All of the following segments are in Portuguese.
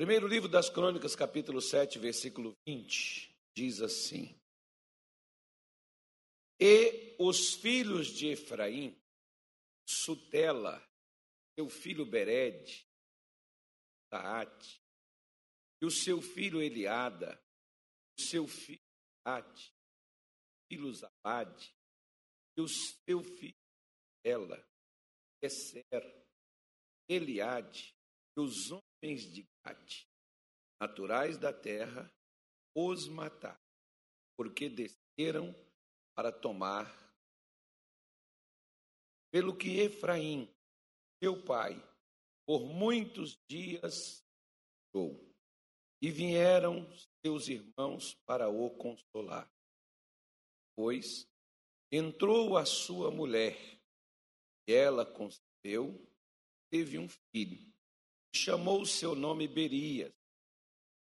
Primeiro livro das Crônicas, capítulo 7, versículo 20, diz assim: E os filhos de Efraim, Sutela, seu filho Bered, Taate, e o seu filho Eliada, o seu filho Taate, filho Zabade, e o seu filho Ela, Esser, Eliade, e os homens de Gade, naturais da terra, os mataram, porque desceram para tomar. Pelo que Efraim, seu pai, por muitos dias chorou, e vieram seus irmãos para o consolar. Pois entrou a sua mulher, e ela concebeu, teve um filho chamou o seu nome Berias,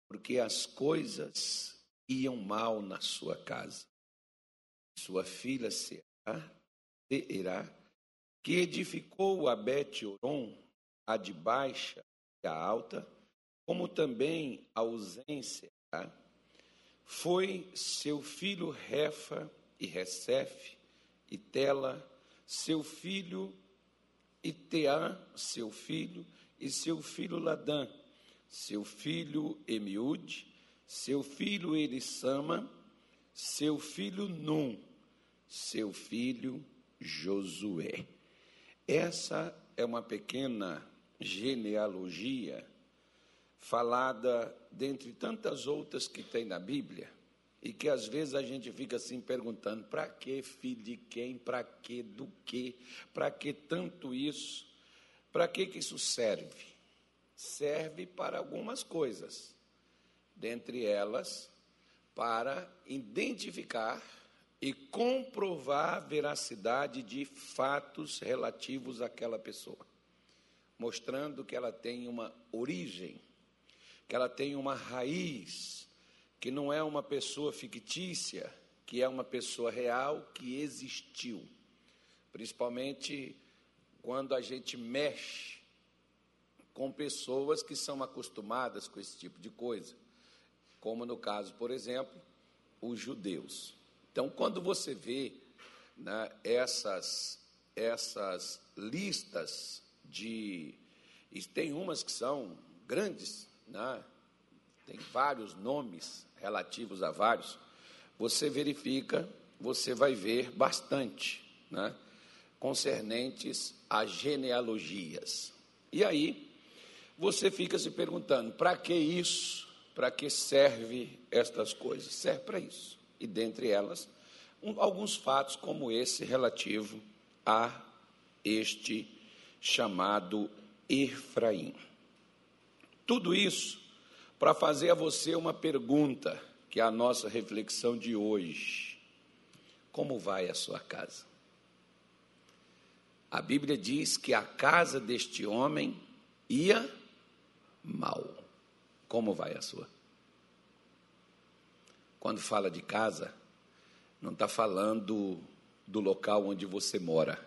porque as coisas iam mal na sua casa. Sua filha Será, que edificou a Bet-Oron, a de baixa e a alta, como também a ausência, foi seu filho Refa e Recefe e Tela, seu filho Iteã, seu filho, e seu filho Ladã, seu filho Emiúde, seu filho Elissama, seu filho Num, seu filho Josué. Essa é uma pequena genealogia falada dentre tantas outras que tem na Bíblia e que às vezes a gente fica assim perguntando: para que filho de quem? Para que do que? Para que tanto isso? Para que, que isso serve? Serve para algumas coisas, dentre elas, para identificar e comprovar a veracidade de fatos relativos àquela pessoa, mostrando que ela tem uma origem, que ela tem uma raiz, que não é uma pessoa fictícia, que é uma pessoa real que existiu. Principalmente quando a gente mexe com pessoas que são acostumadas com esse tipo de coisa, como no caso, por exemplo, os judeus. Então, quando você vê né, essas, essas listas de. E tem umas que são grandes, né, tem vários nomes relativos a vários, você verifica, você vai ver bastante. Né? Concernentes a genealogias. E aí, você fica se perguntando: para que isso? Para que serve estas coisas? Serve para isso. E dentre elas, um, alguns fatos como esse relativo a este chamado Efraim. Tudo isso para fazer a você uma pergunta, que é a nossa reflexão de hoje: Como vai a sua casa? A Bíblia diz que a casa deste homem ia mal. Como vai a sua? Quando fala de casa, não está falando do local onde você mora,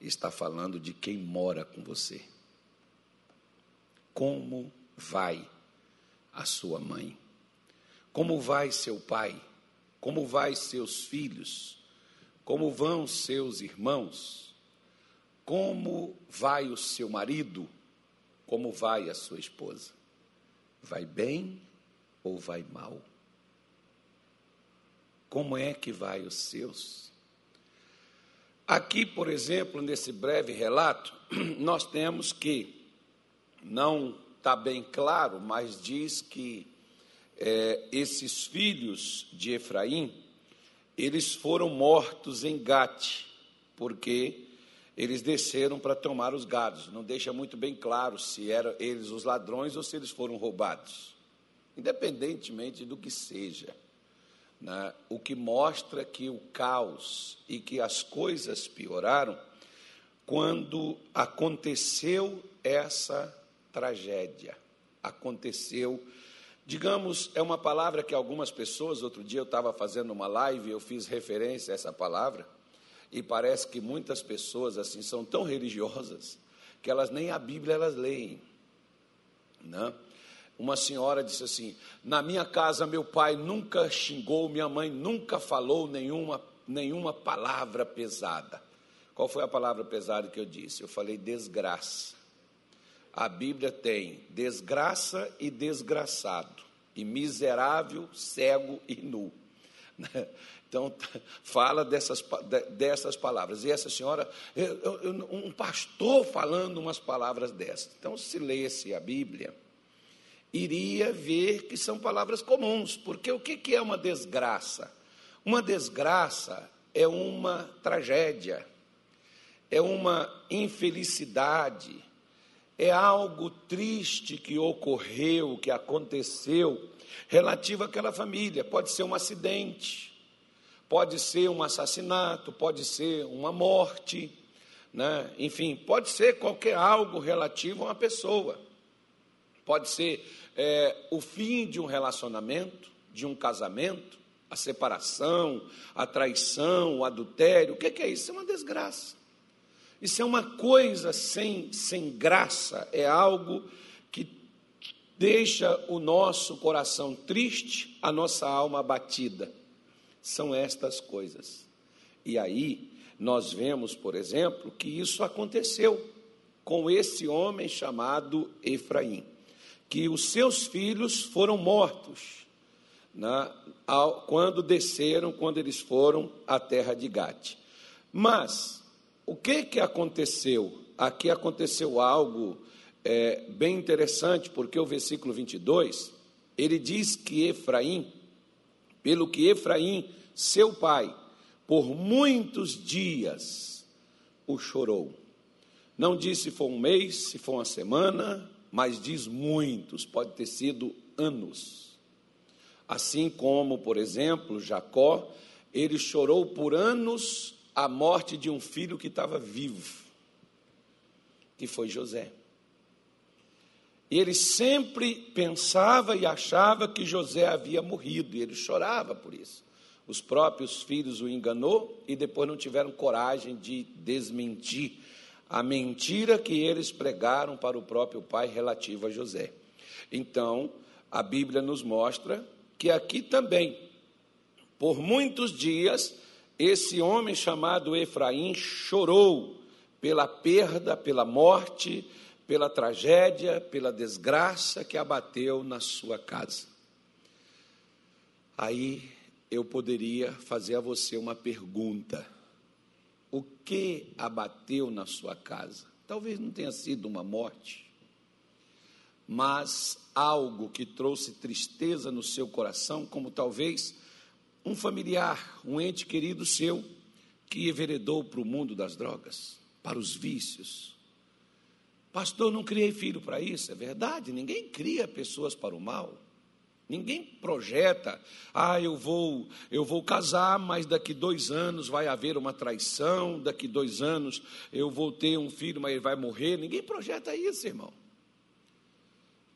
está falando de quem mora com você. Como vai a sua mãe? Como vai seu pai? Como vai seus filhos? Como vão seus irmãos? Como vai o seu marido? Como vai a sua esposa? Vai bem ou vai mal? Como é que vai os seus? Aqui, por exemplo, nesse breve relato, nós temos que, não está bem claro, mas diz que é, esses filhos de Efraim, eles foram mortos em Gate, porque eles desceram para tomar os gados. Não deixa muito bem claro se eram eles os ladrões ou se eles foram roubados. Independentemente do que seja. Né? O que mostra que o caos e que as coisas pioraram quando aconteceu essa tragédia. Aconteceu. Digamos, é uma palavra que algumas pessoas, outro dia eu estava fazendo uma live, eu fiz referência a essa palavra e parece que muitas pessoas assim são tão religiosas que elas nem a Bíblia elas leem, não? Né? Uma senhora disse assim: Na minha casa, meu pai nunca xingou, minha mãe nunca falou nenhuma, nenhuma palavra pesada. Qual foi a palavra pesada que eu disse? Eu falei desgraça. A Bíblia tem desgraça e desgraçado, e miserável, cego e nu. Então, fala dessas, dessas palavras. E essa senhora, eu, eu, um pastor falando umas palavras dessas. Então, se lesse a Bíblia, iria ver que são palavras comuns, porque o que é uma desgraça? Uma desgraça é uma tragédia, é uma infelicidade, é algo triste que ocorreu, que aconteceu, relativo àquela família. Pode ser um acidente, pode ser um assassinato, pode ser uma morte, né? enfim, pode ser qualquer algo relativo a uma pessoa. Pode ser é, o fim de um relacionamento, de um casamento, a separação, a traição, o adultério. O que é isso? Isso é uma desgraça. Isso é uma coisa sem, sem graça, é algo deixa o nosso coração triste, a nossa alma abatida são estas coisas. E aí nós vemos, por exemplo, que isso aconteceu com esse homem chamado Efraim, que os seus filhos foram mortos né, ao, quando desceram, quando eles foram à terra de Gade. Mas o que que aconteceu? Aqui aconteceu algo é, bem interessante, porque o versículo 22 ele diz que Efraim pelo que Efraim, seu pai, por muitos dias o chorou. Não diz se foi um mês, se foi uma semana, mas diz muitos, pode ter sido anos. Assim como, por exemplo, Jacó, ele chorou por anos a morte de um filho que estava vivo, que foi José. E ele sempre pensava e achava que José havia morrido, e ele chorava por isso. Os próprios filhos o enganou e depois não tiveram coragem de desmentir a mentira que eles pregaram para o próprio pai relativo a José. Então, a Bíblia nos mostra que aqui também, por muitos dias, esse homem chamado Efraim chorou pela perda, pela morte, pela tragédia, pela desgraça que abateu na sua casa. Aí eu poderia fazer a você uma pergunta: o que abateu na sua casa? Talvez não tenha sido uma morte, mas algo que trouxe tristeza no seu coração, como talvez um familiar, um ente querido seu, que enveredou para o mundo das drogas, para os vícios, Pastor, não criei filho para isso. É verdade, ninguém cria pessoas para o mal. Ninguém projeta, ah, eu vou, eu vou casar, mas daqui dois anos vai haver uma traição, daqui dois anos eu vou ter um filho, mas ele vai morrer. Ninguém projeta isso, irmão.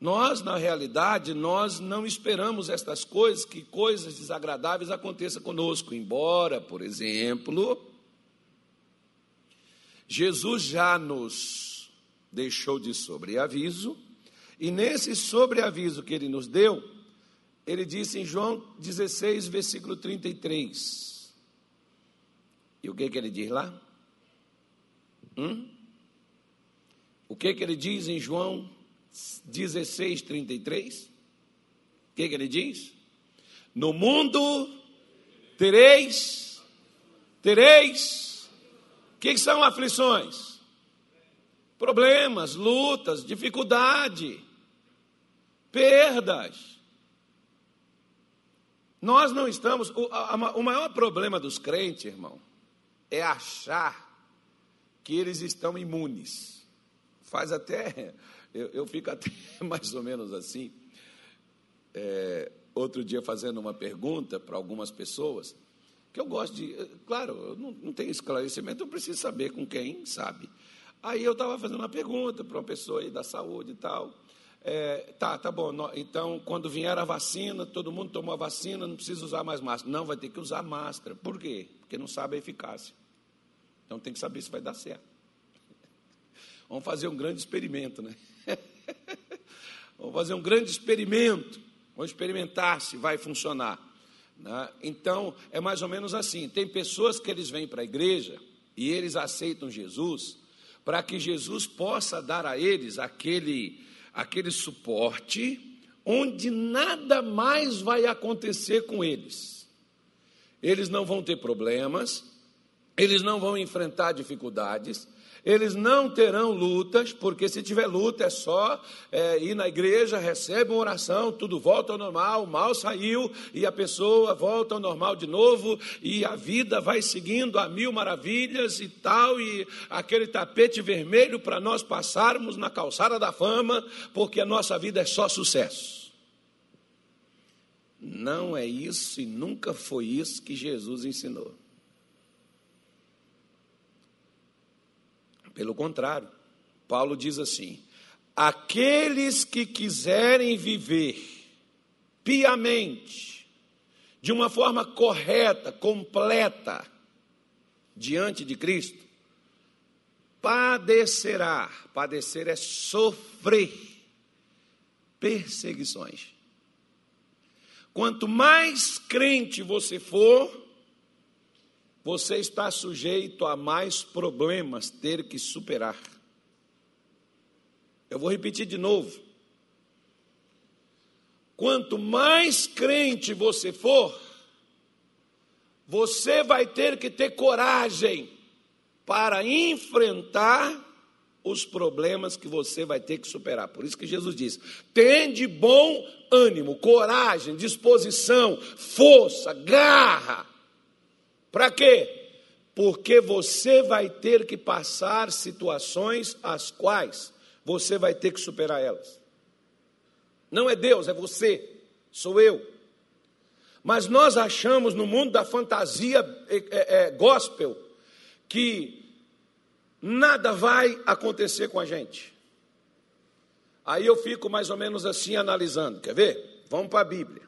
Nós, na realidade, nós não esperamos estas coisas, que coisas desagradáveis aconteçam conosco. Embora, por exemplo, Jesus já nos deixou de sobreaviso, e nesse sobreaviso que ele nos deu, ele disse em João 16, versículo 33. E o que, que ele diz lá? Hum? O que, que ele diz em João 16, 33? O que, que ele diz? No mundo tereis, tereis, o que, que são aflições? Problemas, lutas, dificuldade, perdas. Nós não estamos. O, a, o maior problema dos crentes, irmão, é achar que eles estão imunes. Faz até. Eu, eu fico até mais ou menos assim. É, outro dia, fazendo uma pergunta para algumas pessoas, que eu gosto de. Claro, eu não, não tenho esclarecimento, eu preciso saber com quem sabe. Aí eu estava fazendo uma pergunta para uma pessoa aí da saúde e tal. É, tá, tá bom. Então, quando vier a vacina, todo mundo tomou a vacina, não precisa usar mais máscara. Não, vai ter que usar máscara. Por quê? Porque não sabe a eficácia. Então tem que saber se vai dar certo. Vamos fazer um grande experimento, né? vamos fazer um grande experimento, vamos experimentar se vai funcionar. Né? Então, é mais ou menos assim: tem pessoas que eles vêm para a igreja e eles aceitam Jesus para que Jesus possa dar a eles aquele, aquele suporte onde nada mais vai acontecer com eles. Eles não vão ter problemas, eles não vão enfrentar dificuldades, eles não terão lutas, porque se tiver luta é só é, ir na igreja, recebe uma oração, tudo volta ao normal, o mal saiu e a pessoa volta ao normal de novo e a vida vai seguindo a mil maravilhas e tal, e aquele tapete vermelho para nós passarmos na calçada da fama, porque a nossa vida é só sucesso. Não é isso e nunca foi isso que Jesus ensinou. Pelo contrário, Paulo diz assim: aqueles que quiserem viver piamente, de uma forma correta, completa, diante de Cristo, padecerá. Padecer é sofrer perseguições. Quanto mais crente você for, você está sujeito a mais problemas ter que superar. Eu vou repetir de novo. Quanto mais crente você for, você vai ter que ter coragem para enfrentar os problemas que você vai ter que superar. Por isso que Jesus diz: tende bom ânimo, coragem, disposição, força, garra. Para quê? Porque você vai ter que passar situações as quais você vai ter que superar elas. Não é Deus, é você, sou eu. Mas nós achamos no mundo da fantasia é, é, é, gospel que nada vai acontecer com a gente. Aí eu fico mais ou menos assim analisando. Quer ver? Vamos para a Bíblia.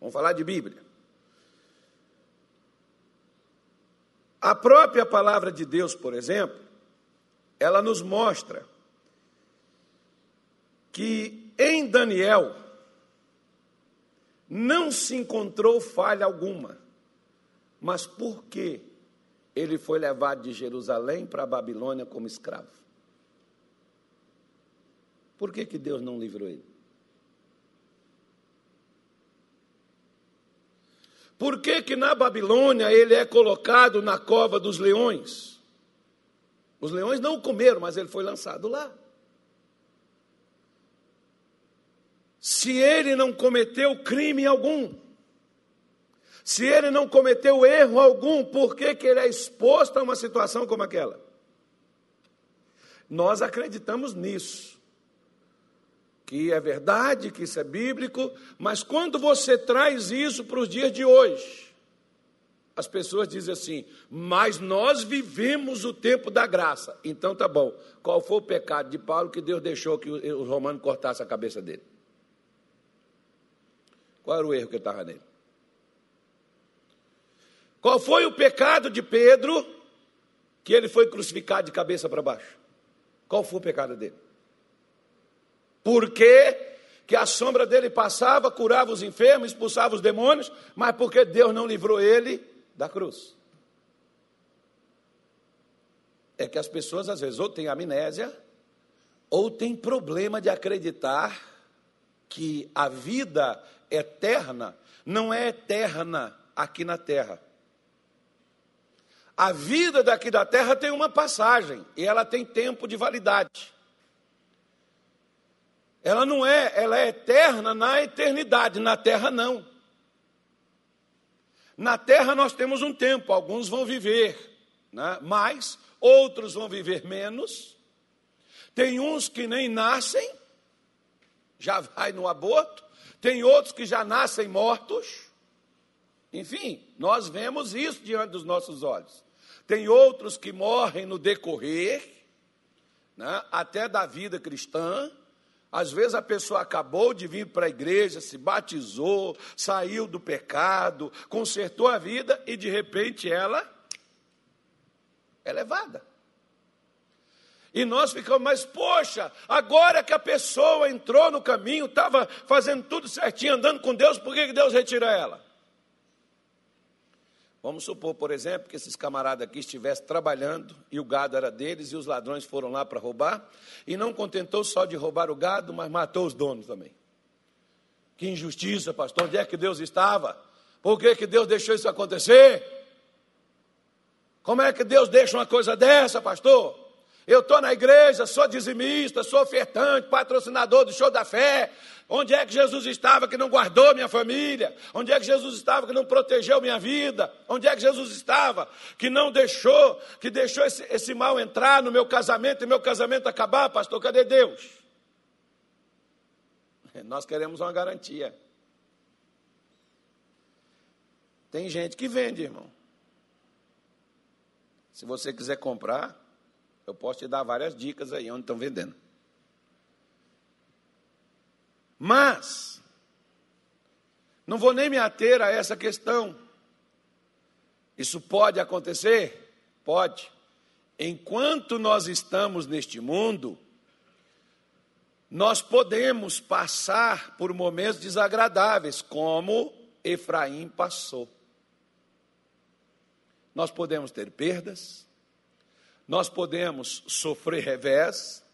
Vamos falar de Bíblia. A própria palavra de Deus, por exemplo, ela nos mostra que em Daniel não se encontrou falha alguma. Mas por que ele foi levado de Jerusalém para a Babilônia como escravo? Por que, que Deus não livrou ele? Por que, que na Babilônia ele é colocado na cova dos leões? Os leões não o comeram, mas ele foi lançado lá. Se ele não cometeu crime algum, se ele não cometeu erro algum, por que, que ele é exposto a uma situação como aquela? Nós acreditamos nisso que é verdade, que isso é bíblico, mas quando você traz isso para os dias de hoje, as pessoas dizem assim: mas nós vivemos o tempo da graça. Então tá bom. Qual foi o pecado de Paulo que Deus deixou que os romanos cortassem a cabeça dele? Qual era o erro que estava nele? Qual foi o pecado de Pedro que ele foi crucificado de cabeça para baixo? Qual foi o pecado dele? Porque que a sombra dele passava, curava os enfermos, expulsava os demônios, mas porque Deus não livrou ele da cruz. É que as pessoas às vezes ou têm amnésia, ou têm problema de acreditar que a vida eterna não é eterna aqui na terra. A vida daqui da terra tem uma passagem e ela tem tempo de validade. Ela não é, ela é eterna na eternidade, na terra não. Na terra nós temos um tempo, alguns vão viver né, mais, outros vão viver menos. Tem uns que nem nascem, já vai no aborto, tem outros que já nascem mortos. Enfim, nós vemos isso diante dos nossos olhos. Tem outros que morrem no decorrer, né, até da vida cristã. Às vezes a pessoa acabou de vir para a igreja, se batizou, saiu do pecado, consertou a vida e de repente ela é levada. E nós ficamos, mas poxa, agora que a pessoa entrou no caminho, estava fazendo tudo certinho, andando com Deus, por que Deus retira ela? Vamos supor, por exemplo, que esses camaradas aqui estivessem trabalhando e o gado era deles e os ladrões foram lá para roubar e não contentou só de roubar o gado, mas matou os donos também. Que injustiça, pastor. Onde é que Deus estava? Por que, que Deus deixou isso acontecer? Como é que Deus deixa uma coisa dessa, pastor? Eu estou na igreja, sou dizimista, sou ofertante, patrocinador do show da fé. Onde é que Jesus estava que não guardou minha família? Onde é que Jesus estava que não protegeu minha vida? Onde é que Jesus estava que não deixou, que deixou esse, esse mal entrar no meu casamento e meu casamento acabar, pastor? Cadê Deus? Nós queremos uma garantia. Tem gente que vende, irmão. Se você quiser comprar, eu posso te dar várias dicas aí onde estão vendendo. Mas, não vou nem me ater a essa questão. Isso pode acontecer? Pode. Enquanto nós estamos neste mundo, nós podemos passar por momentos desagradáveis, como Efraim passou. Nós podemos ter perdas, nós podemos sofrer revés,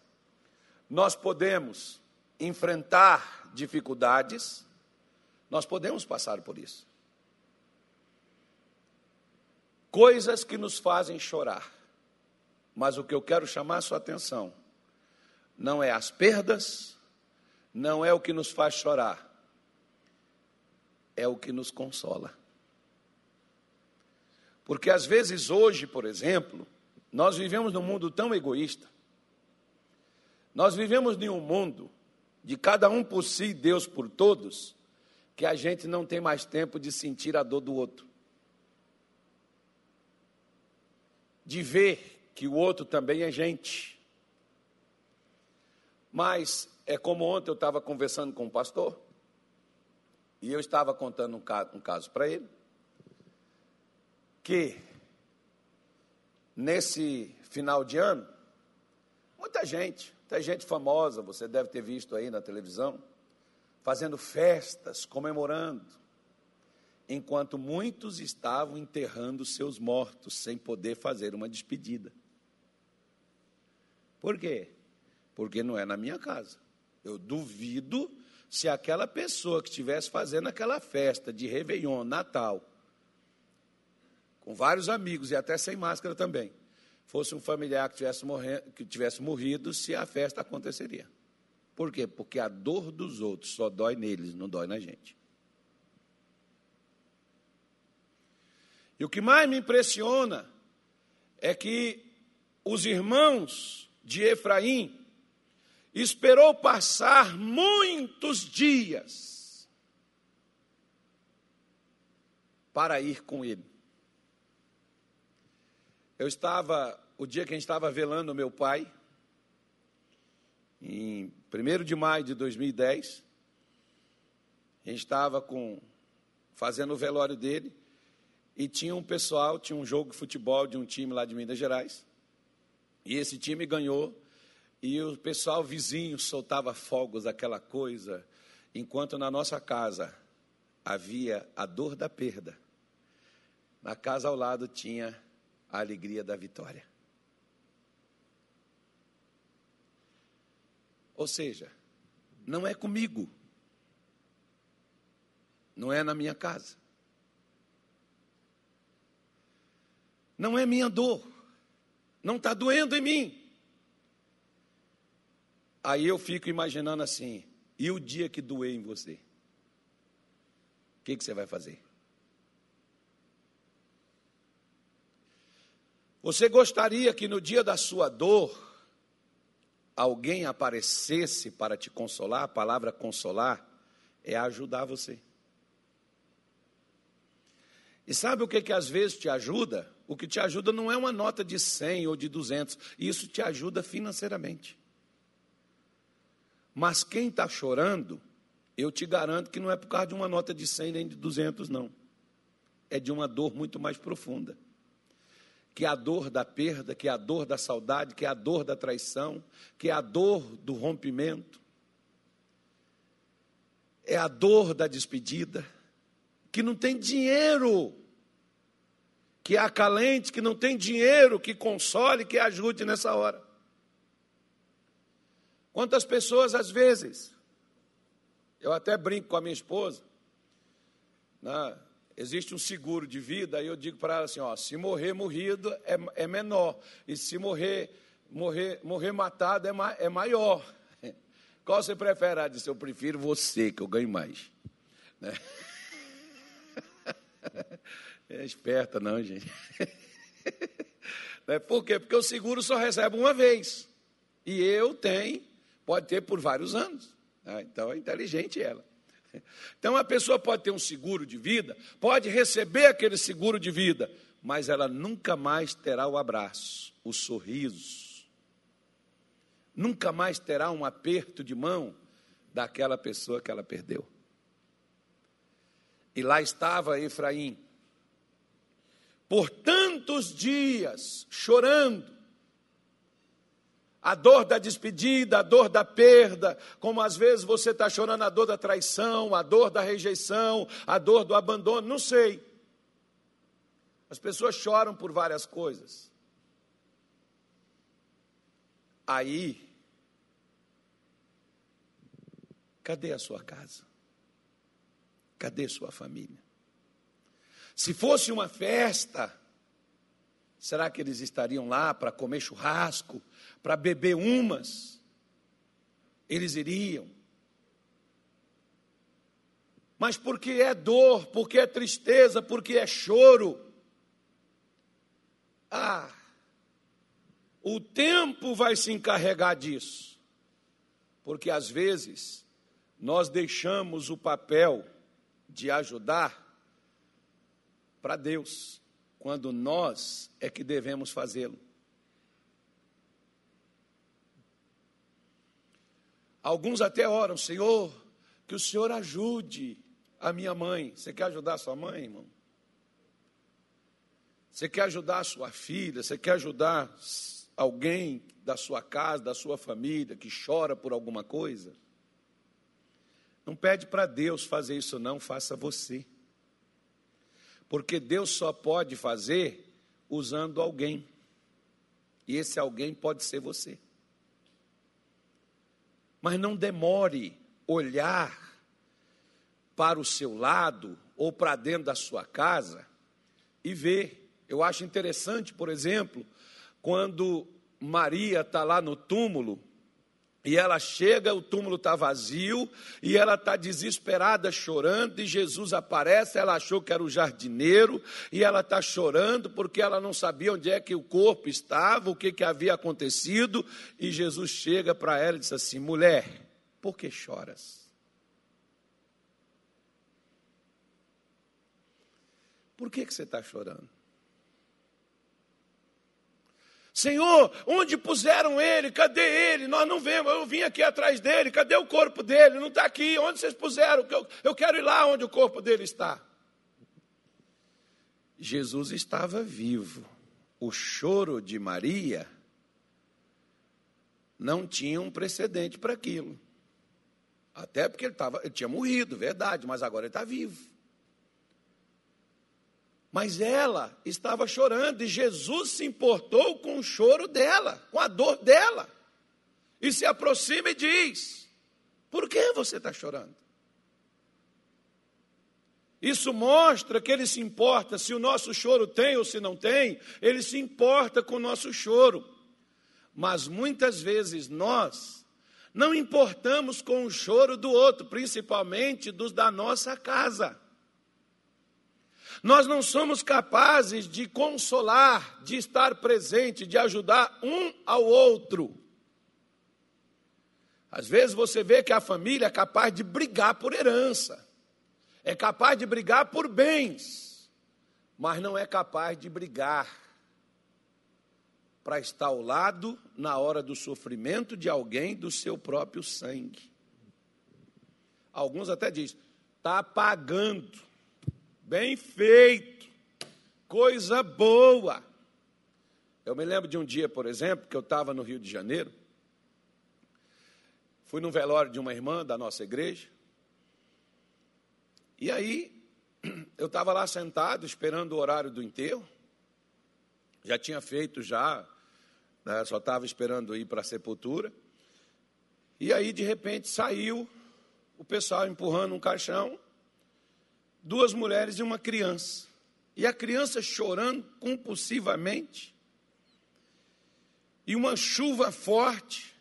nós podemos enfrentar dificuldades, nós podemos passar por isso. Coisas que nos fazem chorar. Mas o que eu quero chamar a sua atenção não é as perdas, não é o que nos faz chorar, é o que nos consola. Porque às vezes hoje, por exemplo, nós vivemos num mundo tão egoísta. Nós vivemos em um mundo de cada um por si Deus por todos, que a gente não tem mais tempo de sentir a dor do outro. De ver que o outro também é gente. Mas é como ontem eu estava conversando com um pastor, e eu estava contando um caso, um caso para ele, que nesse final de ano, muita gente, até gente famosa, você deve ter visto aí na televisão, fazendo festas, comemorando, enquanto muitos estavam enterrando seus mortos sem poder fazer uma despedida. Por quê? Porque não é na minha casa. Eu duvido se aquela pessoa que estivesse fazendo aquela festa de Réveillon, Natal, com vários amigos e até sem máscara também, fosse um familiar que tivesse, morrendo, que tivesse morrido, se a festa aconteceria. Por quê? Porque a dor dos outros só dói neles, não dói na gente. E o que mais me impressiona é que os irmãos de Efraim esperou passar muitos dias para ir com ele. Eu estava, o dia que a gente estava velando meu pai, em 1 de maio de 2010, a gente estava com, fazendo o velório dele, e tinha um pessoal, tinha um jogo de futebol de um time lá de Minas Gerais, e esse time ganhou, e o pessoal vizinho soltava fogos, aquela coisa, enquanto na nossa casa havia a dor da perda. Na casa ao lado tinha a alegria da vitória. Ou seja, não é comigo, não é na minha casa, não é minha dor, não está doendo em mim. Aí eu fico imaginando assim: e o dia que doer em você? O que, que você vai fazer? Você gostaria que no dia da sua dor alguém aparecesse para te consolar? A palavra consolar é ajudar você. E sabe o que que às vezes te ajuda? O que te ajuda não é uma nota de 100 ou de 200, isso te ajuda financeiramente. Mas quem está chorando, eu te garanto que não é por causa de uma nota de 100 nem de 200, não. É de uma dor muito mais profunda que é a dor da perda, que é a dor da saudade, que é a dor da traição, que é a dor do rompimento, é a dor da despedida, que não tem dinheiro, que é acalente, que não tem dinheiro, que console, que ajude nessa hora. Quantas pessoas, às vezes, eu até brinco com a minha esposa, né? Existe um seguro de vida, aí eu digo para ela assim, ó, se morrer morrido é, é menor, e se morrer morrer, morrer matado é, ma, é maior. Qual você prefere? Ela disse, eu prefiro você, que eu ganho mais. Né? É esperta não, gente. Né? Por quê? Porque o seguro só recebe uma vez. E eu tenho, pode ter por vários anos. Né? Então é inteligente ela. Então a pessoa pode ter um seguro de vida, pode receber aquele seguro de vida, mas ela nunca mais terá o abraço, o sorriso, nunca mais terá um aperto de mão daquela pessoa que ela perdeu. E lá estava Efraim, por tantos dias, chorando, a dor da despedida, a dor da perda, como às vezes você está chorando a dor da traição, a dor da rejeição, a dor do abandono, não sei. As pessoas choram por várias coisas. Aí, cadê a sua casa? Cadê sua família? Se fosse uma festa, será que eles estariam lá para comer churrasco, para beber umas, eles iriam. Mas porque é dor, porque é tristeza, porque é choro. Ah, o tempo vai se encarregar disso. Porque às vezes nós deixamos o papel de ajudar para Deus, quando nós é que devemos fazê-lo. Alguns até oram, Senhor, que o Senhor ajude a minha mãe. Você quer ajudar a sua mãe, irmão? Você quer ajudar a sua filha? Você quer ajudar alguém da sua casa, da sua família, que chora por alguma coisa? Não pede para Deus fazer isso, não, faça você. Porque Deus só pode fazer usando alguém. E esse alguém pode ser você. Mas não demore olhar para o seu lado ou para dentro da sua casa e ver. Eu acho interessante, por exemplo, quando Maria está lá no túmulo e ela chega, o túmulo está vazio, e ela está desesperada, chorando, e Jesus aparece. Ela achou que era o jardineiro, e ela está chorando porque ela não sabia onde é que o corpo estava, o que, que havia acontecido. E Jesus chega para ela e diz assim: mulher, por que choras? Por que, que você está chorando? Senhor, onde puseram ele? Cadê ele? Nós não vemos. Eu vim aqui atrás dele. Cadê o corpo dele? Não está aqui. Onde vocês puseram? Eu, eu quero ir lá onde o corpo dele está. Jesus estava vivo. O choro de Maria não tinha um precedente para aquilo. Até porque ele, tava, ele tinha morrido, verdade, mas agora ele está vivo. Mas ela estava chorando e Jesus se importou com o choro dela, com a dor dela. E se aproxima e diz: Por que você está chorando? Isso mostra que ele se importa se o nosso choro tem ou se não tem, ele se importa com o nosso choro. Mas muitas vezes nós não importamos com o choro do outro, principalmente dos da nossa casa. Nós não somos capazes de consolar, de estar presente, de ajudar um ao outro. Às vezes você vê que a família é capaz de brigar por herança, é capaz de brigar por bens, mas não é capaz de brigar para estar ao lado na hora do sofrimento de alguém do seu próprio sangue. Alguns até dizem, está pagando Bem feito, coisa boa. Eu me lembro de um dia, por exemplo, que eu estava no Rio de Janeiro, fui no velório de uma irmã da nossa igreja, e aí eu estava lá sentado esperando o horário do enterro, já tinha feito já, né, só estava esperando ir para a sepultura, e aí de repente saiu o pessoal empurrando um caixão, duas mulheres e uma criança. E a criança chorando compulsivamente. E uma chuva forte.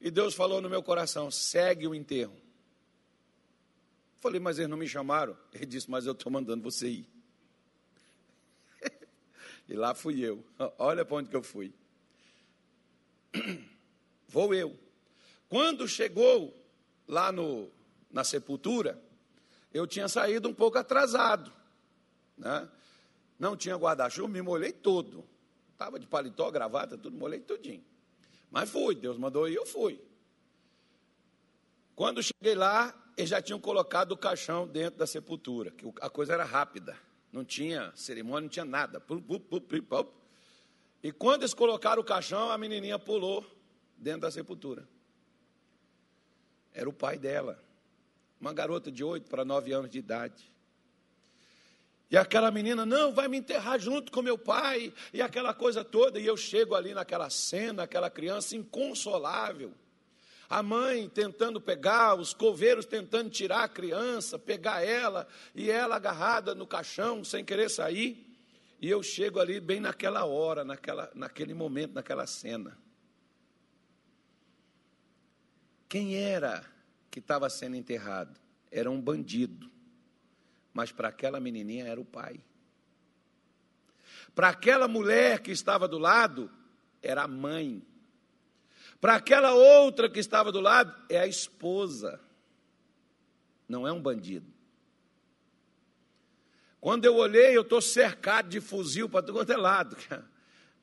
E Deus falou no meu coração: segue o enterro. Falei, mas eles não me chamaram. Ele disse, mas eu estou mandando você ir. e lá fui eu. Olha para onde que eu fui. Vou eu. Quando chegou lá no, na sepultura, eu tinha saído um pouco atrasado. Né? Não tinha guarda-chuva, me molhei todo. Estava de paletó, gravata, tudo, molhei tudinho. Mas fui, Deus mandou ir, eu fui. Quando cheguei lá, eles já tinham colocado o caixão dentro da sepultura, que a coisa era rápida. Não tinha cerimônia, não tinha nada. E quando eles colocaram o caixão, a menininha pulou dentro da sepultura. Era o pai dela. Uma garota de oito para nove anos de idade. E aquela menina, não, vai me enterrar junto com meu pai, e aquela coisa toda. E eu chego ali naquela cena, aquela criança inconsolável. A mãe tentando pegar, os coveiros tentando tirar a criança, pegar ela, e ela agarrada no caixão, sem querer sair. E eu chego ali bem naquela hora, naquela, naquele momento, naquela cena. Quem era que estava sendo enterrado? Era um bandido. Mas para aquela menininha era o pai. Para aquela mulher que estava do lado, era a mãe. Para aquela outra que estava do lado, é a esposa. Não é um bandido. Quando eu olhei, eu estou cercado de fuzil para todo é lado.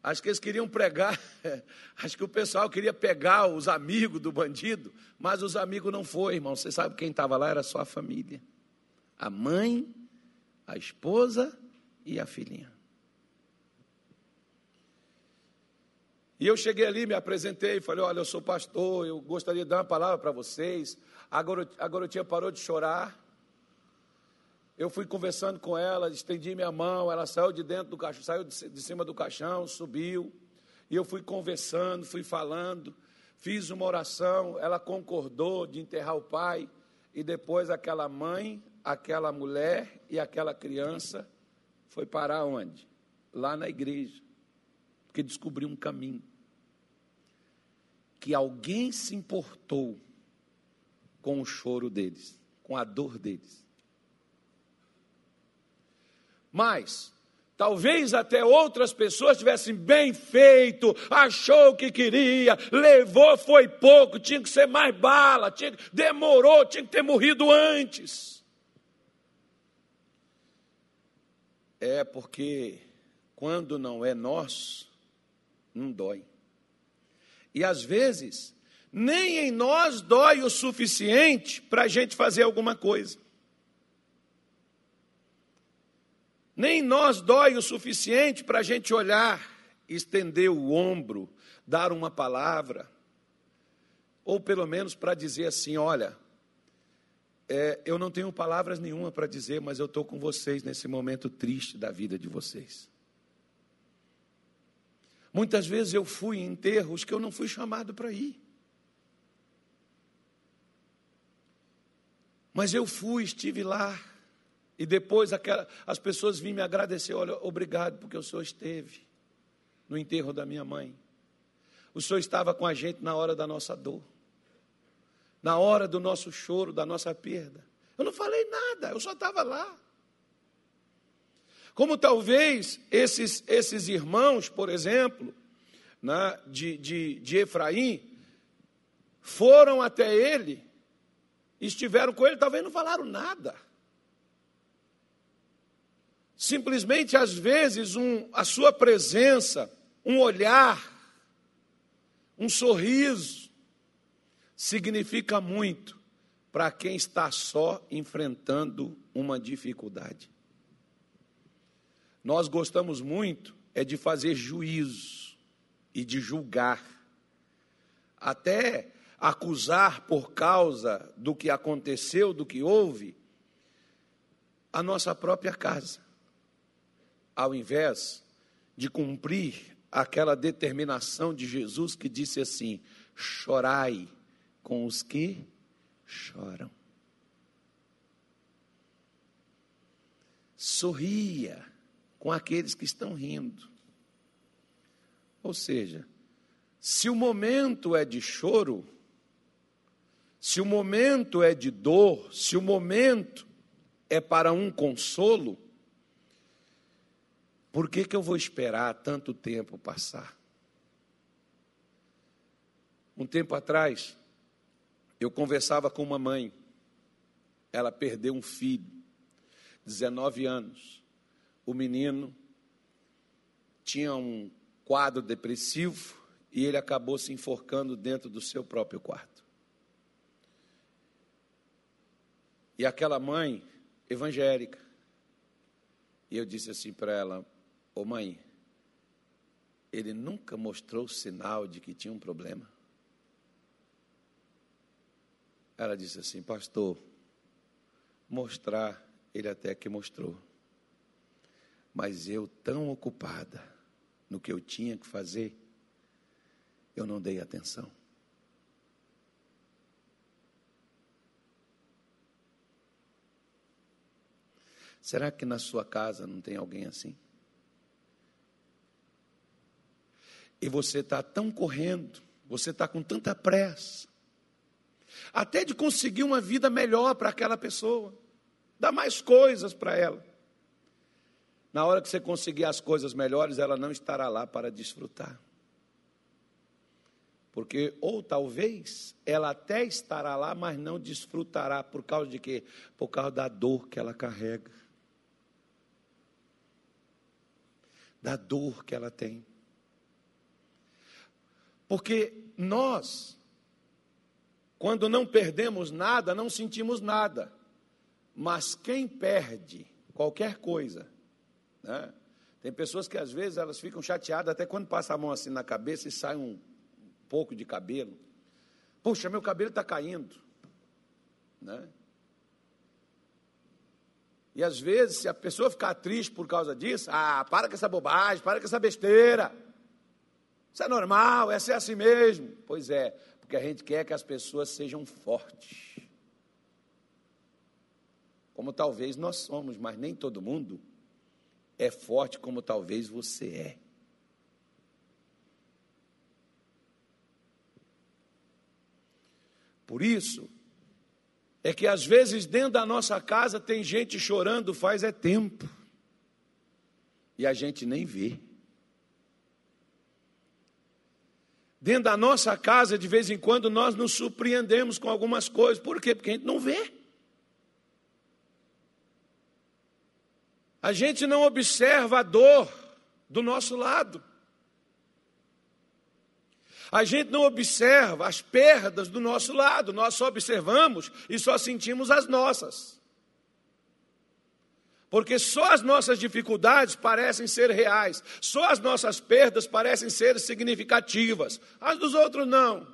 Acho que eles queriam pregar, acho que o pessoal queria pegar os amigos do bandido, mas os amigos não foram, irmão. Você sabe quem estava lá? Era só a família. A mãe, a esposa e a filhinha. E eu cheguei ali, me apresentei, falei: Olha, eu sou pastor, eu gostaria de dar uma palavra para vocês. A garotinha parou de chorar. Eu fui conversando com ela, estendi minha mão, ela saiu de dentro do caixão, saiu de cima do caixão, subiu. E eu fui conversando, fui falando, fiz uma oração, ela concordou de enterrar o pai. E depois aquela mãe, aquela mulher e aquela criança foi parar onde? Lá na igreja. Porque descobriu um caminho. Que alguém se importou com o choro deles, com a dor deles. Mas, talvez até outras pessoas tivessem bem feito, achou o que queria, levou, foi pouco, tinha que ser mais bala, tinha, demorou, tinha que ter morrido antes. É porque quando não é nosso, não dói. E às vezes, nem em nós dói o suficiente para a gente fazer alguma coisa. Nem nós dói o suficiente para a gente olhar, estender o ombro, dar uma palavra, ou pelo menos para dizer assim: olha, é, eu não tenho palavras nenhuma para dizer, mas eu estou com vocês nesse momento triste da vida de vocês. Muitas vezes eu fui em enterros que eu não fui chamado para ir. Mas eu fui, estive lá, e depois aquela, as pessoas vinham me agradecer, olha, obrigado porque o senhor esteve no enterro da minha mãe. O senhor estava com a gente na hora da nossa dor, na hora do nosso choro, da nossa perda. Eu não falei nada, eu só estava lá. Como talvez esses, esses irmãos, por exemplo, né, de, de, de Efraim, foram até ele, estiveram com ele, talvez não falaram nada. Simplesmente, às vezes, um, a sua presença, um olhar, um sorriso, significa muito para quem está só enfrentando uma dificuldade. Nós gostamos muito é de fazer juízo e de julgar, até acusar por causa do que aconteceu, do que houve, a nossa própria casa, ao invés de cumprir aquela determinação de Jesus que disse assim: chorai com os que choram. Sorria com aqueles que estão rindo. Ou seja, se o momento é de choro, se o momento é de dor, se o momento é para um consolo, por que, que eu vou esperar tanto tempo passar? Um tempo atrás, eu conversava com uma mãe, ela perdeu um filho, 19 anos o menino tinha um quadro depressivo e ele acabou se enforcando dentro do seu próprio quarto. E aquela mãe evangélica, e eu disse assim para ela: Ô mãe, ele nunca mostrou sinal de que tinha um problema. Ela disse assim: Pastor, mostrar, ele até que mostrou. Mas eu, tão ocupada no que eu tinha que fazer, eu não dei atenção. Será que na sua casa não tem alguém assim? E você está tão correndo, você está com tanta pressa, até de conseguir uma vida melhor para aquela pessoa, dar mais coisas para ela. Na hora que você conseguir as coisas melhores, ela não estará lá para desfrutar. Porque, ou talvez, ela até estará lá, mas não desfrutará. Por causa de quê? Por causa da dor que ela carrega. Da dor que ela tem. Porque nós, quando não perdemos nada, não sentimos nada. Mas quem perde qualquer coisa, né? Tem pessoas que às vezes elas ficam chateadas até quando passa a mão assim na cabeça e sai um pouco de cabelo. Puxa, meu cabelo está caindo. Né? E às vezes, se a pessoa ficar triste por causa disso, ah, para com essa bobagem, para com essa besteira. Isso é normal, essa é assim mesmo. Pois é, porque a gente quer que as pessoas sejam fortes. Como talvez nós somos, mas nem todo mundo é forte como talvez você é. Por isso, é que às vezes dentro da nossa casa tem gente chorando faz é tempo. E a gente nem vê. Dentro da nossa casa, de vez em quando, nós nos surpreendemos com algumas coisas. Por quê? Porque a gente não vê. A gente não observa a dor do nosso lado. A gente não observa as perdas do nosso lado, nós só observamos e só sentimos as nossas. Porque só as nossas dificuldades parecem ser reais, só as nossas perdas parecem ser significativas, as dos outros não.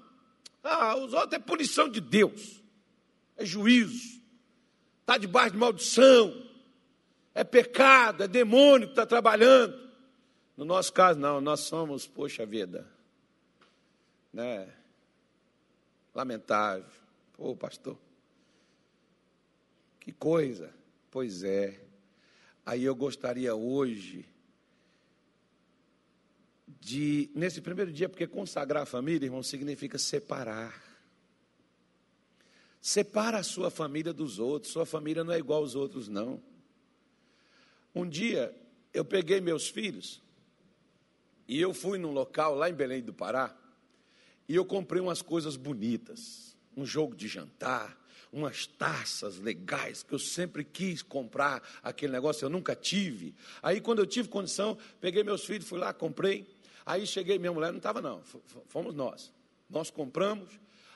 Ah, os outros é punição de Deus, é juízo, está debaixo de maldição, é pecado, é demônio que está trabalhando. No nosso caso, não, nós somos, poxa vida, né? Lamentável. Pô, pastor, que coisa. Pois é. Aí eu gostaria hoje de, nesse primeiro dia, porque consagrar a família, irmão, significa separar. Separa a sua família dos outros. Sua família não é igual aos outros, não. Um dia eu peguei meus filhos e eu fui num local lá em Belém do Pará e eu comprei umas coisas bonitas, um jogo de jantar, umas taças legais que eu sempre quis comprar aquele negócio, eu nunca tive. Aí quando eu tive condição, peguei meus filhos, fui lá, comprei. Aí cheguei, minha mulher não estava não, fomos nós. Nós compramos.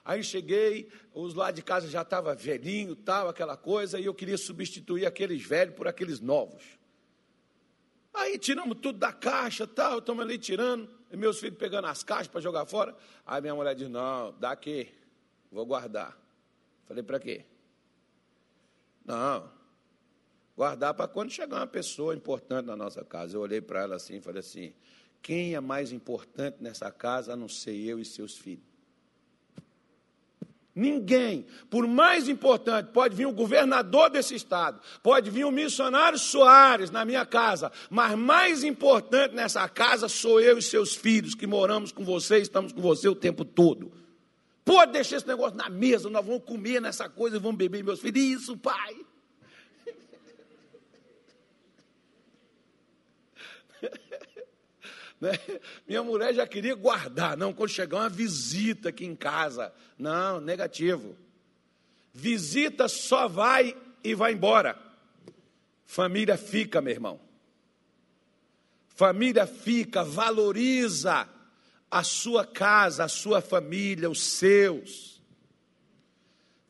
Aí cheguei, os lá de casa já estavam velhinho, tal, aquela coisa, e eu queria substituir aqueles velhos por aqueles novos. Aí tiramos tudo da caixa, tal, estamos ali tirando, e meus filhos pegando as caixas para jogar fora. Aí minha mulher diz: Não, dá aqui, vou guardar. Falei: Para quê? Não, guardar para quando chegar uma pessoa importante na nossa casa. Eu olhei para ela assim e falei assim: Quem é mais importante nessa casa a não ser eu e seus filhos? Ninguém, por mais importante, pode vir o governador desse estado, pode vir o missionário Soares na minha casa, mas mais importante nessa casa sou eu e seus filhos que moramos com você, estamos com você o tempo todo. Pode deixar esse negócio na mesa, nós vamos comer nessa coisa e vamos beber, meus filhos. Isso, pai. Né? Minha mulher já queria guardar. Não, quando chegar uma visita aqui em casa. Não, negativo. Visita só vai e vai embora. Família fica, meu irmão. Família fica, valoriza a sua casa, a sua família, os seus.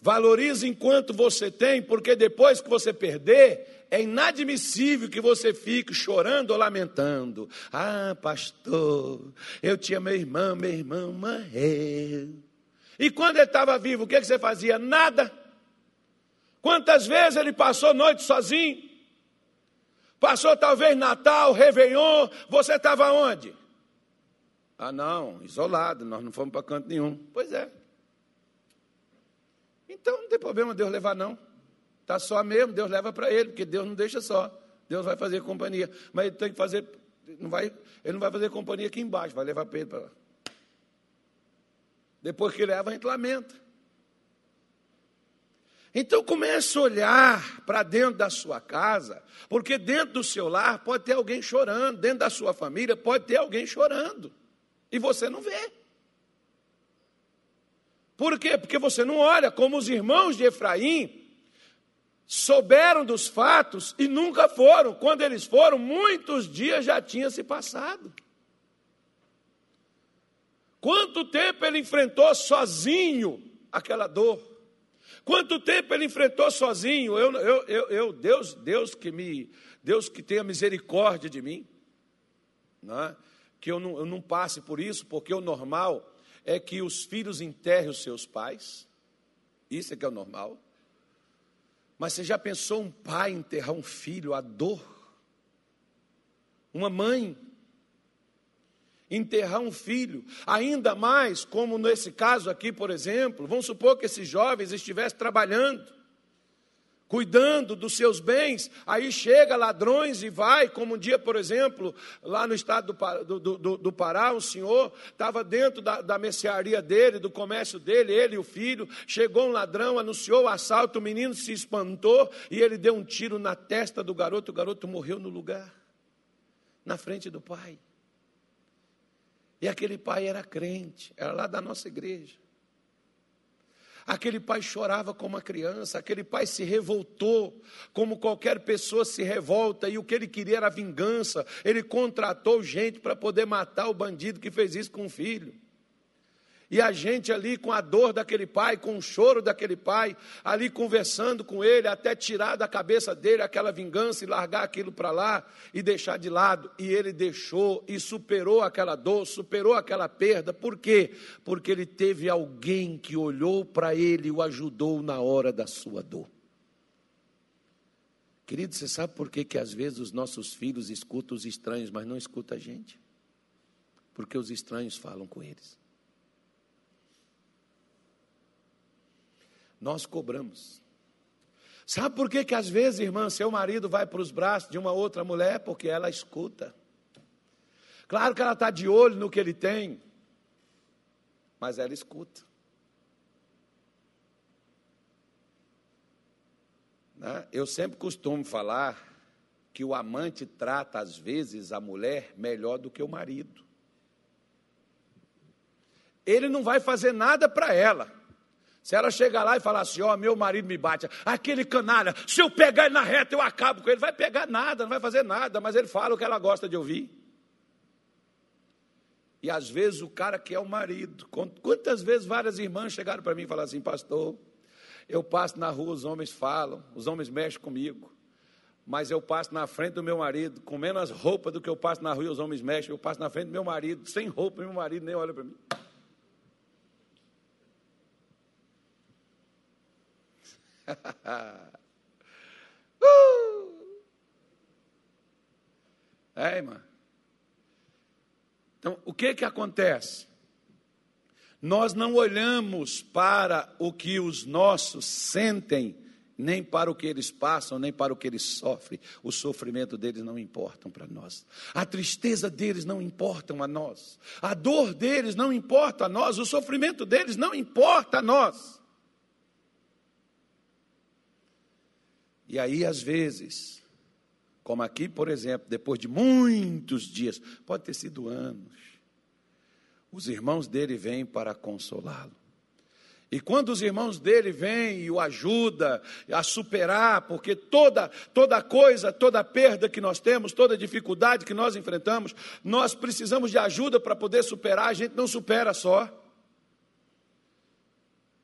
Valoriza enquanto você tem, porque depois que você perder, é inadmissível que você fique chorando ou lamentando. Ah, pastor, eu tinha meu irmão, meu irmão morreu. E quando ele estava vivo, o que, que você fazia? Nada. Quantas vezes ele passou noite sozinho? Passou talvez Natal, Réveillon, você estava onde? Ah, não, isolado, nós não fomos para canto nenhum. Pois é. Então não tem problema Deus levar, não. Está só mesmo, Deus leva para ele, porque Deus não deixa só. Deus vai fazer companhia. Mas ele tem que fazer, não vai, ele não vai fazer companhia aqui embaixo, vai levar ele para lá. Depois que leva, a gente lamenta. Então comece a olhar para dentro da sua casa, porque dentro do seu lar pode ter alguém chorando, dentro da sua família pode ter alguém chorando, e você não vê. Por quê? Porque você não olha como os irmãos de Efraim souberam dos fatos e nunca foram. Quando eles foram, muitos dias já tinha se passado. Quanto tempo ele enfrentou sozinho aquela dor? Quanto tempo ele enfrentou sozinho? Eu, eu, eu, eu Deus, Deus que me, Deus que tenha misericórdia de mim, né? Que eu não, eu não passe por isso, porque o normal é que os filhos enterrem os seus pais. Isso é que é o normal. Mas você já pensou um pai enterrar um filho, a dor? Uma mãe enterrar um filho, ainda mais como nesse caso aqui, por exemplo, vamos supor que esses jovens estivessem trabalhando cuidando dos seus bens, aí chega ladrões e vai, como um dia, por exemplo, lá no estado do, do, do, do Pará, um senhor estava dentro da, da mercearia dele, do comércio dele, ele e o filho, chegou um ladrão, anunciou o assalto, o menino se espantou e ele deu um tiro na testa do garoto, o garoto morreu no lugar, na frente do pai. E aquele pai era crente, era lá da nossa igreja. Aquele pai chorava como uma criança, aquele pai se revoltou, como qualquer pessoa se revolta, e o que ele queria era vingança. Ele contratou gente para poder matar o bandido que fez isso com o filho. E a gente ali com a dor daquele pai, com o choro daquele pai, ali conversando com ele, até tirar da cabeça dele aquela vingança e largar aquilo para lá e deixar de lado. E ele deixou e superou aquela dor, superou aquela perda. Por quê? Porque ele teve alguém que olhou para ele e o ajudou na hora da sua dor. Querido, você sabe por que, que às vezes os nossos filhos escutam os estranhos, mas não escutam a gente? Porque os estranhos falam com eles. Nós cobramos. Sabe por que, que às vezes, irmã, seu marido vai para os braços de uma outra mulher? Porque ela escuta. Claro que ela está de olho no que ele tem, mas ela escuta. Né? Eu sempre costumo falar que o amante trata, às vezes, a mulher melhor do que o marido. Ele não vai fazer nada para ela. Se ela chegar lá e falar assim, ó, oh, meu marido me bate, aquele canalha, se eu pegar ele na reta, eu acabo com ele. Vai pegar nada, não vai fazer nada, mas ele fala o que ela gosta de ouvir. E às vezes o cara que é o marido. Quantas vezes várias irmãs chegaram para mim e falaram assim, pastor, eu passo na rua, os homens falam, os homens mexem comigo. mas eu passo na frente do meu marido com menos roupa do que eu passo na rua os homens mexem. Eu passo na frente do meu marido sem roupa meu marido nem olha para mim. uh! É, irmã. Então, o que que acontece? Nós não olhamos para o que os nossos sentem, nem para o que eles passam, nem para o que eles sofrem. O sofrimento deles não importa para nós. A tristeza deles não importa a nós. A dor deles não importa a nós. O sofrimento deles não importa a nós. E aí, às vezes, como aqui, por exemplo, depois de muitos dias, pode ter sido anos, os irmãos dele vêm para consolá-lo. E quando os irmãos dele vêm e o ajudam a superar, porque toda, toda coisa, toda perda que nós temos, toda dificuldade que nós enfrentamos, nós precisamos de ajuda para poder superar, a gente não supera só.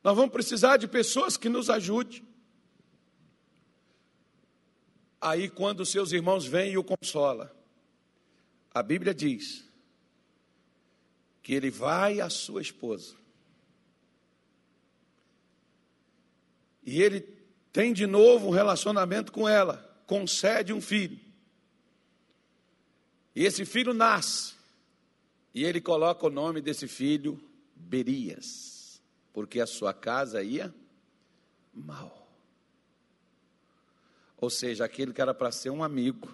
Nós vamos precisar de pessoas que nos ajudem. Aí, quando seus irmãos vêm e o consola, a Bíblia diz que ele vai à sua esposa. E ele tem de novo um relacionamento com ela, concede um filho. E esse filho nasce. E ele coloca o nome desse filho Berias, porque a sua casa ia mal. Ou seja, aquele que era para ser um amigo,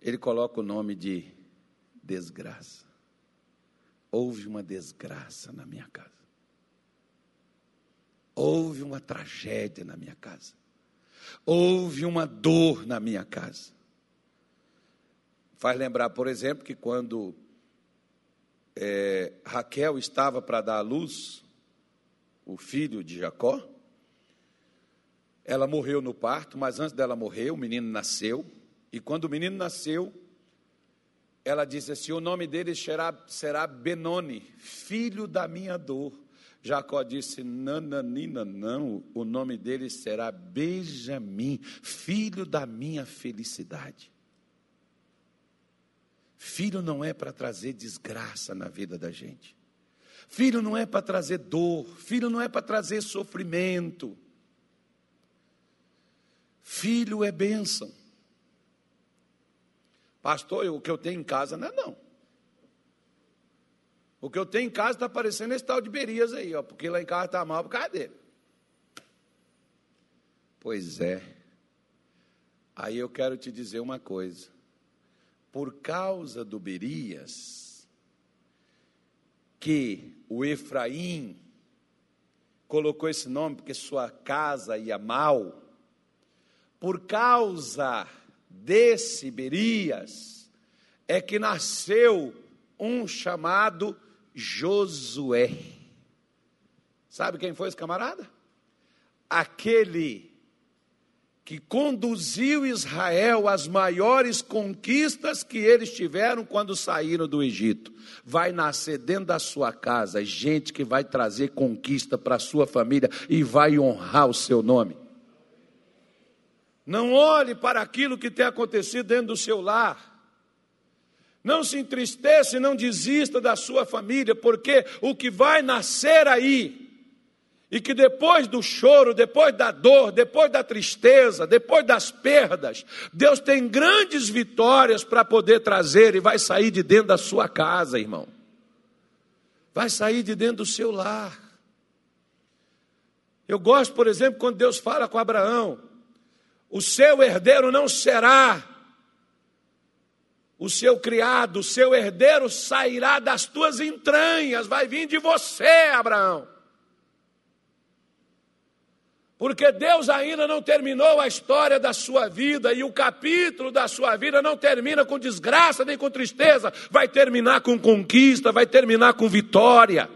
ele coloca o nome de desgraça. Houve uma desgraça na minha casa. Houve uma tragédia na minha casa. Houve uma dor na minha casa. Faz lembrar, por exemplo, que quando é, Raquel estava para dar à luz o filho de Jacó, ela morreu no parto, mas antes dela morrer, o menino nasceu. E quando o menino nasceu, ela disse assim: O nome dele será, será Benoni, filho da minha dor. Jacó disse: Nananina, não, o nome dele será Benjamim, filho da minha felicidade. Filho não é para trazer desgraça na vida da gente. Filho não é para trazer dor, filho não é para trazer sofrimento. Filho é bênção. Pastor, o que eu tenho em casa não é não. O que eu tenho em casa está parecendo esse tal de Berias aí, ó, porque lá em casa está mal por causa dele. Pois é. Aí eu quero te dizer uma coisa. Por causa do Berias, que o Efraim colocou esse nome porque sua casa ia mal, por causa desse Berias, é que nasceu um chamado Josué. Sabe quem foi esse camarada? Aquele que conduziu Israel às maiores conquistas que eles tiveram quando saíram do Egito. Vai nascer dentro da sua casa gente que vai trazer conquista para a sua família e vai honrar o seu nome. Não olhe para aquilo que tem acontecido dentro do seu lar. Não se entristeça e não desista da sua família, porque o que vai nascer aí, e que depois do choro, depois da dor, depois da tristeza, depois das perdas, Deus tem grandes vitórias para poder trazer e vai sair de dentro da sua casa, irmão. Vai sair de dentro do seu lar. Eu gosto, por exemplo, quando Deus fala com Abraão: o seu herdeiro não será o seu criado, o seu herdeiro sairá das tuas entranhas, vai vir de você, Abraão. Porque Deus ainda não terminou a história da sua vida e o capítulo da sua vida não termina com desgraça nem com tristeza, vai terminar com conquista, vai terminar com vitória,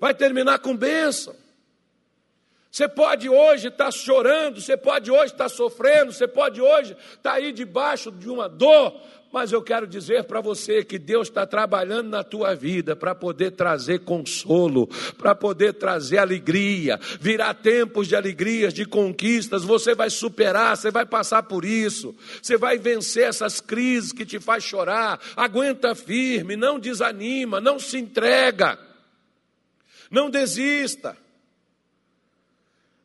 vai terminar com bênção. Você pode hoje estar chorando, você pode hoje estar sofrendo, você pode hoje estar aí debaixo de uma dor, mas eu quero dizer para você que Deus está trabalhando na tua vida para poder trazer consolo, para poder trazer alegria, virá tempos de alegrias, de conquistas. Você vai superar, você vai passar por isso, você vai vencer essas crises que te faz chorar. Aguenta firme, não desanima, não se entrega, não desista.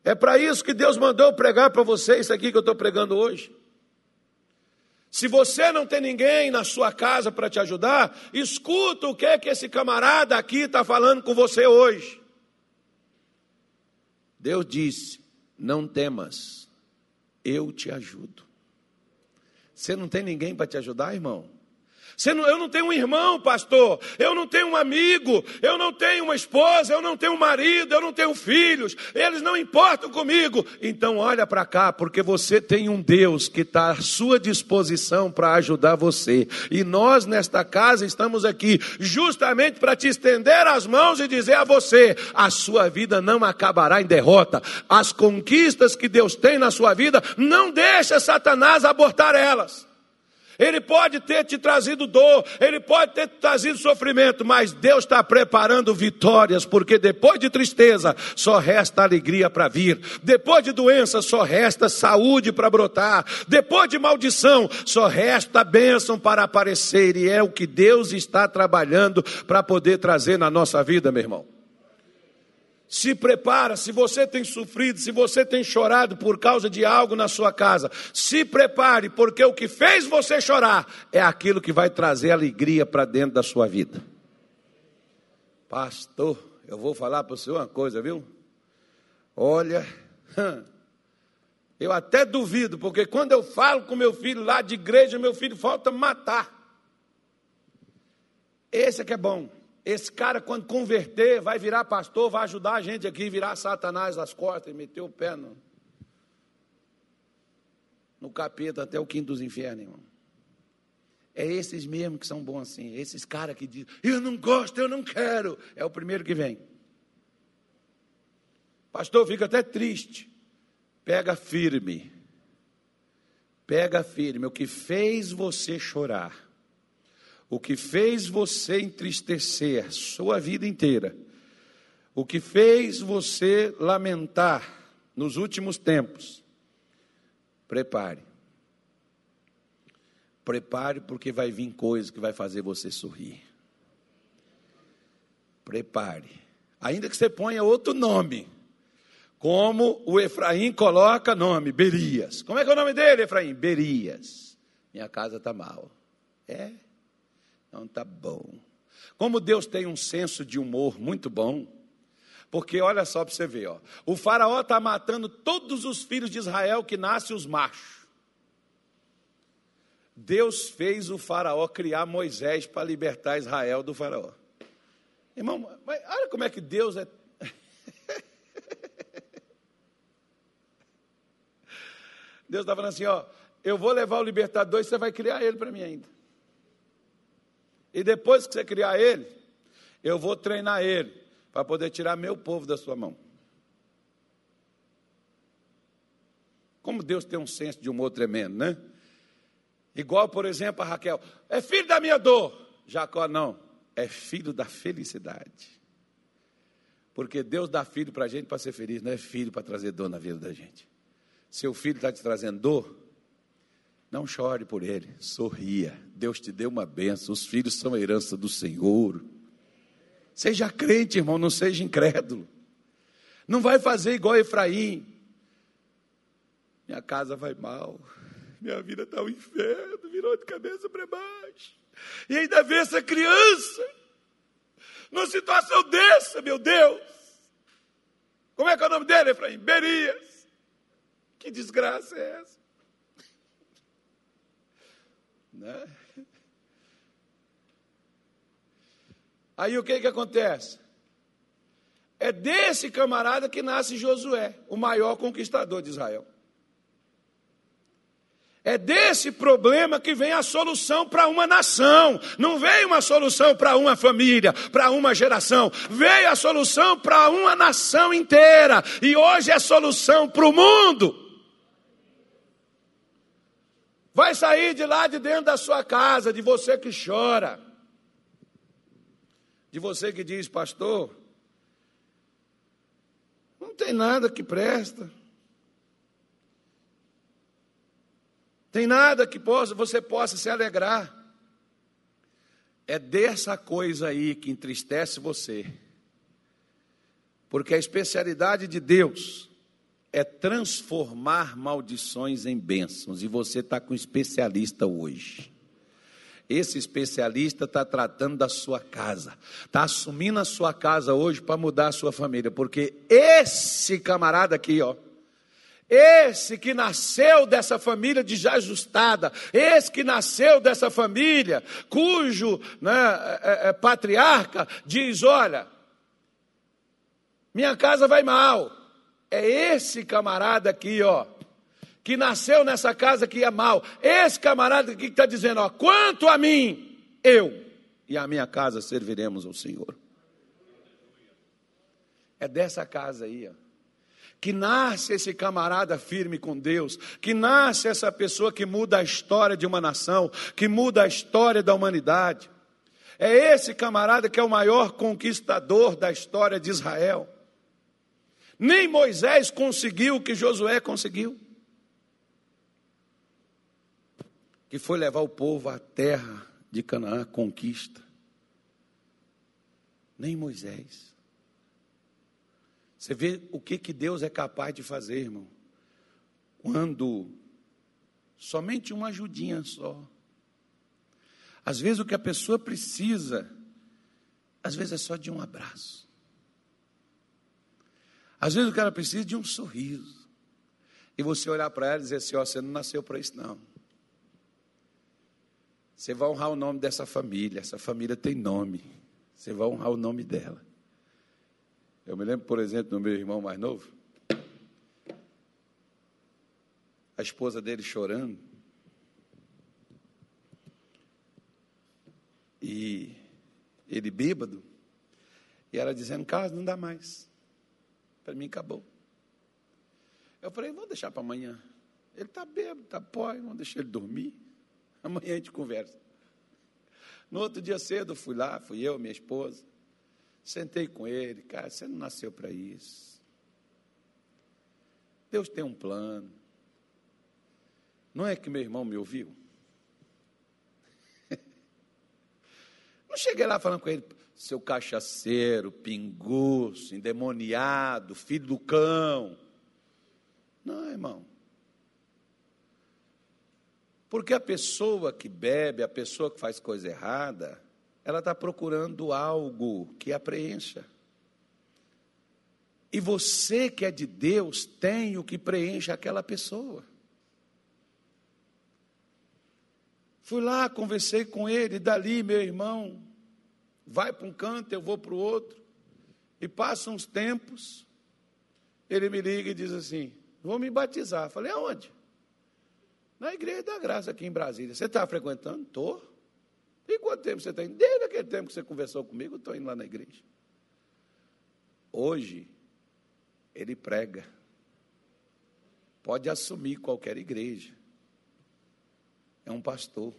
É para isso que Deus mandou pregar para você isso aqui que eu estou pregando hoje. Se você não tem ninguém na sua casa para te ajudar, escuta o que é que esse camarada aqui está falando com você hoje. Deus disse: Não temas, eu te ajudo. Você não tem ninguém para te ajudar, irmão? Eu não tenho um irmão, pastor, eu não tenho um amigo, eu não tenho uma esposa, eu não tenho um marido, eu não tenho filhos, eles não importam comigo. Então olha para cá, porque você tem um Deus que está à sua disposição para ajudar você. E nós nesta casa estamos aqui justamente para te estender as mãos e dizer a você: a sua vida não acabará em derrota. As conquistas que Deus tem na sua vida, não deixa Satanás abortar elas. Ele pode ter te trazido dor, ele pode ter te trazido sofrimento, mas Deus está preparando vitórias, porque depois de tristeza só resta alegria para vir, depois de doença só resta saúde para brotar, depois de maldição só resta bênção para aparecer, e é o que Deus está trabalhando para poder trazer na nossa vida, meu irmão. Se prepara, se você tem sofrido, se você tem chorado por causa de algo na sua casa, se prepare, porque o que fez você chorar é aquilo que vai trazer alegria para dentro da sua vida. Pastor, eu vou falar para você uma coisa, viu? Olha, eu até duvido, porque quando eu falo com meu filho lá de igreja, meu filho falta matar. Esse é que é bom. Esse cara, quando converter, vai virar pastor, vai ajudar a gente aqui, virar Satanás nas costas e meter o pé no, no capeta até o quinto dos infernos, irmão. É esses mesmo que são bons assim. Esses caras que dizem, eu não gosto, eu não quero. É o primeiro que vem. Pastor, fica até triste. Pega firme. Pega firme. O que fez você chorar o que fez você entristecer sua vida inteira, o que fez você lamentar nos últimos tempos, prepare. Prepare, porque vai vir coisa que vai fazer você sorrir. Prepare. Ainda que você ponha outro nome, como o Efraim coloca nome, Berias. Como é que é o nome dele, Efraim? Berias. Minha casa está mal. É. Então tá bom. Como Deus tem um senso de humor muito bom, porque olha só para você ver, ó, o faraó está matando todos os filhos de Israel que nascem os machos. Deus fez o faraó criar Moisés para libertar Israel do faraó. Irmão, olha como é que Deus é. Deus está falando assim, ó, eu vou levar o libertador e você vai criar ele para mim ainda. E depois que você criar ele, eu vou treinar ele para poder tirar meu povo da sua mão. Como Deus tem um senso de humor tremendo, né? Igual, por exemplo, a Raquel, é filho da minha dor. Jacó, não, é filho da felicidade. Porque Deus dá filho para a gente para ser feliz, não é filho para trazer dor na vida da gente. Seu filho está te trazendo dor, não chore por ele, sorria. Deus te deu uma benção. Os filhos são a herança do Senhor. Seja crente, irmão, não seja incrédulo. Não vai fazer igual Efraim. Minha casa vai mal. Minha vida está um inferno, virou de cabeça para baixo. E ainda vê essa criança numa situação dessa, meu Deus. Como é que é o nome dele, Efraim? Berias. Que desgraça é essa? Né? Aí o que, que acontece? É desse camarada que nasce Josué, o maior conquistador de Israel. É desse problema que vem a solução para uma nação. Não veio uma solução para uma família, para uma geração. Veio a solução para uma nação inteira. E hoje é solução para o mundo. Vai sair de lá de dentro da sua casa, de você que chora. De você que diz, pastor, não tem nada que presta. Tem nada que possa, você possa se alegrar. É dessa coisa aí que entristece você. Porque a especialidade de Deus é transformar maldições em bênçãos. E você está com um especialista hoje. Esse especialista está tratando da sua casa, está assumindo a sua casa hoje para mudar a sua família, porque esse camarada aqui, ó, esse que nasceu dessa família desajustada, esse que nasceu dessa família, cujo né, é, é, patriarca diz: Olha, minha casa vai mal. É esse camarada aqui, ó, que nasceu nessa casa que ia mal. Esse camarada aqui que está dizendo: Ó, quanto a mim, eu e a minha casa serviremos ao Senhor. É dessa casa aí, ó que nasce esse camarada firme com Deus, que nasce essa pessoa que muda a história de uma nação, que muda a história da humanidade. É esse camarada que é o maior conquistador da história de Israel. Nem Moisés conseguiu o que Josué conseguiu. Que foi levar o povo à terra de Canaã, conquista. Nem Moisés. Você vê o que, que Deus é capaz de fazer, irmão. Quando somente uma ajudinha só. Às vezes o que a pessoa precisa, às vezes é só de um abraço. Às vezes o cara precisa de um sorriso. E você olhar para ela e dizer assim: ó, você não nasceu para isso, não. Você vai honrar o nome dessa família. Essa família tem nome. Você vai honrar o nome dela. Eu me lembro, por exemplo, do meu irmão mais novo, a esposa dele chorando, e ele bêbado, e ela dizendo: Carlos, não dá mais, para mim acabou. Eu falei: vamos deixar para amanhã. Ele está bêbado, está pó, vamos deixar ele dormir. Amanhã a gente conversa. No outro dia cedo, fui lá, fui eu, minha esposa. Sentei com ele, cara, você não nasceu para isso. Deus tem um plano. Não é que meu irmão me ouviu? Não cheguei lá falando com ele, seu cachaceiro, pinguço, endemoniado, filho do cão. Não, irmão. Porque a pessoa que bebe, a pessoa que faz coisa errada, ela está procurando algo que a preencha. E você que é de Deus tem o que preenche aquela pessoa. Fui lá, conversei com ele, dali, meu irmão, vai para um canto, eu vou para o outro. E passam uns tempos, ele me liga e diz assim: Vou me batizar. Falei, aonde? Na Igreja da Graça, aqui em Brasília. Você está frequentando? Estou. E quanto tempo você tem? Desde aquele tempo que você conversou comigo, estou indo lá na igreja. Hoje, ele prega. Pode assumir qualquer igreja. É um pastor,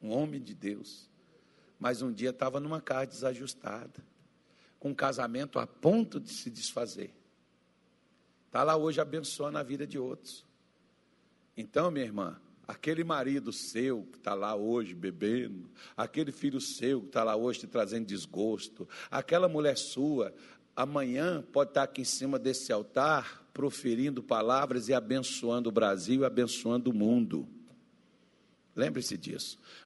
um homem de Deus. Mas um dia estava numa casa desajustada, com um casamento a ponto de se desfazer. Está lá hoje abençoando a vida de outros. Então, minha irmã, aquele marido seu que está lá hoje bebendo, aquele filho seu que está lá hoje te trazendo desgosto, aquela mulher sua, amanhã pode estar tá aqui em cima desse altar proferindo palavras e abençoando o Brasil e abençoando o mundo. Lembre-se disso.